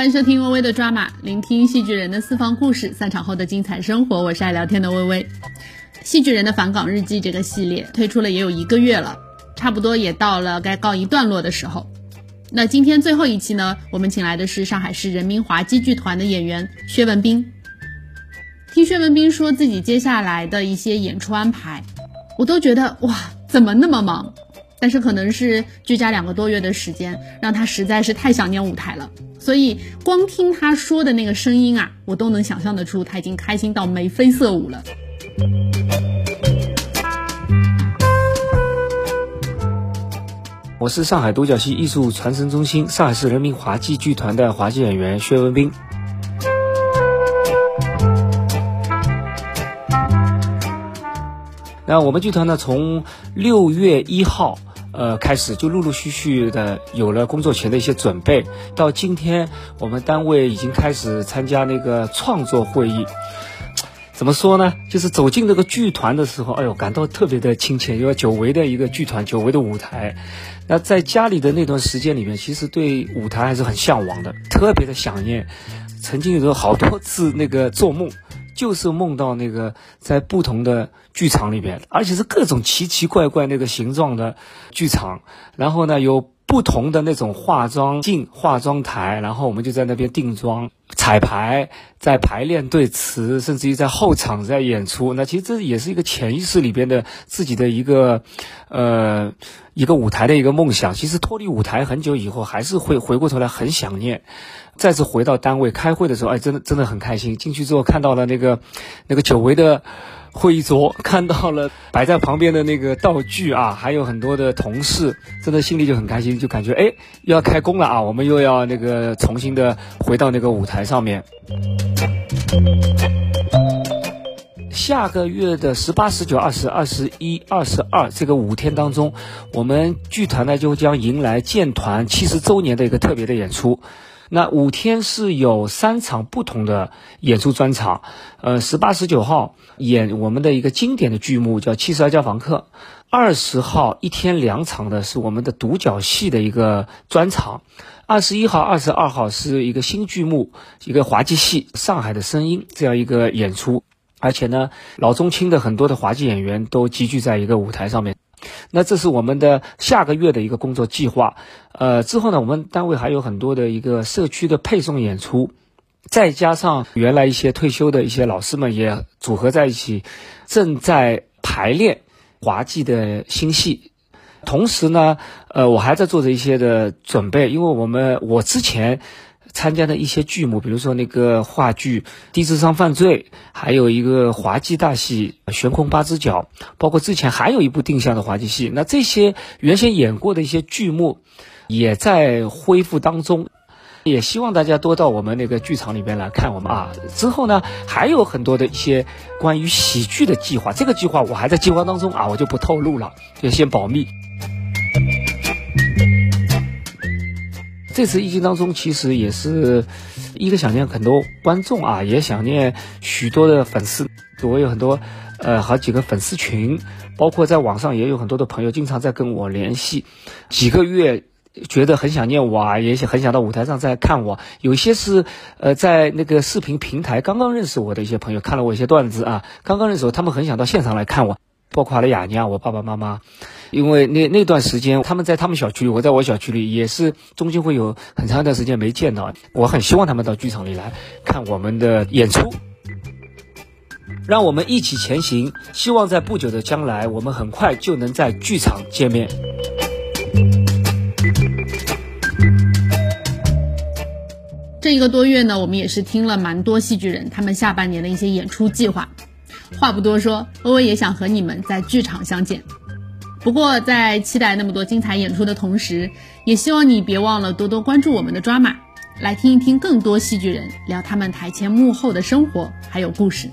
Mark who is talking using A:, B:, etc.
A: 欢迎收听微微的抓马，聆听戏剧人的私房故事，散场后的精彩生活。我是爱聊天的微微。戏剧人的返岗日记这个系列推出了也有一个月了，差不多也到了该告一段落的时候。那今天最后一期呢，我们请来的是上海市人民华剧剧团的演员薛文斌。听薛文斌说自己接下来的一些演出安排，我都觉得哇，怎么那么忙？但是可能是居家两个多月的时间，让他实在是太想念舞台了。所以光听他说的那个声音啊，我都能想象得出他已经开心到眉飞色舞了。
B: 我是上海独角戏艺术传承中心上海市人民滑稽剧团的滑稽演员薛文斌。那我们剧团呢，从六月一号。呃，开始就陆陆续续的有了工作前的一些准备，到今天我们单位已经开始参加那个创作会议。怎么说呢？就是走进这个剧团的时候，哎呦，感到特别的亲切，因为久违的一个剧团，久违的舞台。那在家里的那段时间里面，其实对舞台还是很向往的，特别的想念。曾经有好多次那个做梦。就是梦到那个在不同的剧场里边，而且是各种奇奇怪怪那个形状的剧场，然后呢有不同的那种化妆镜、化妆台，然后我们就在那边定妆、彩排、在排练对词，甚至于在后场在演出。那其实这也是一个潜意识里边的自己的一个呃一个舞台的一个梦想。其实脱离舞台很久以后，还是会回过头来很想念。再次回到单位开会的时候，哎，真的真的很开心。进去之后看到了那个那个久违的会议桌，看到了摆在旁边的那个道具啊，还有很多的同事，真的心里就很开心，就感觉哎又要开工了啊，我们又要那个重新的回到那个舞台上面。下个月的十八、十九、二十、二十一、二十二这个五天当中，我们剧团呢就将迎来建团七十周年的一个特别的演出。那五天是有三场不同的演出专场，呃，十八、十九号演我们的一个经典的剧目叫《七十二家房客》，二十号一天两场的是我们的独角戏的一个专场，二十一号、二十二号是一个新剧目，一个滑稽戏《上海的声音》这样一个演出，而且呢，老中青的很多的滑稽演员都集聚在一个舞台上面。那这是我们的下个月的一个工作计划，呃，之后呢，我们单位还有很多的一个社区的配送演出，再加上原来一些退休的一些老师们也组合在一起，正在排练滑稽的新戏，同时呢，呃，我还在做着一些的准备，因为我们我之前。参加的一些剧目，比如说那个话剧《低智商犯罪》，还有一个滑稽大戏《悬空八只脚》，包括之前还有一部定向的滑稽戏。那这些原先演过的一些剧目，也在恢复当中。也希望大家多到我们那个剧场里边来看我们啊。之后呢，还有很多的一些关于喜剧的计划，这个计划我还在计划当中啊，我就不透露了，就先保密。这次疫情当中，其实也是一个想念很多观众啊，也想念许多的粉丝。我有很多呃好几个粉丝群，包括在网上也有很多的朋友经常在跟我联系。几个月觉得很想念我啊，也很想到舞台上再看我。有些是呃在那个视频平台刚刚认识我的一些朋友，看了我一些段子啊，刚刚认识我，他们很想到现场来看我。包括了雅尼啊，我爸爸妈妈，因为那那段时间他们在他们小区里，我在我小区里，也是中间会有很长一段时间没见到。我很希望他们到剧场里来看我们的演出，让我们一起前行。希望在不久的将来，我们很快就能在剧场见面。
A: 这一个多月呢，我们也是听了蛮多戏剧人他们下半年的一些演出计划。话不多说，微微也想和你们在剧场相见。不过，在期待那么多精彩演出的同时，也希望你别忘了多多关注我们的抓马，来听一听更多戏剧人聊他们台前幕后的生活还有故事。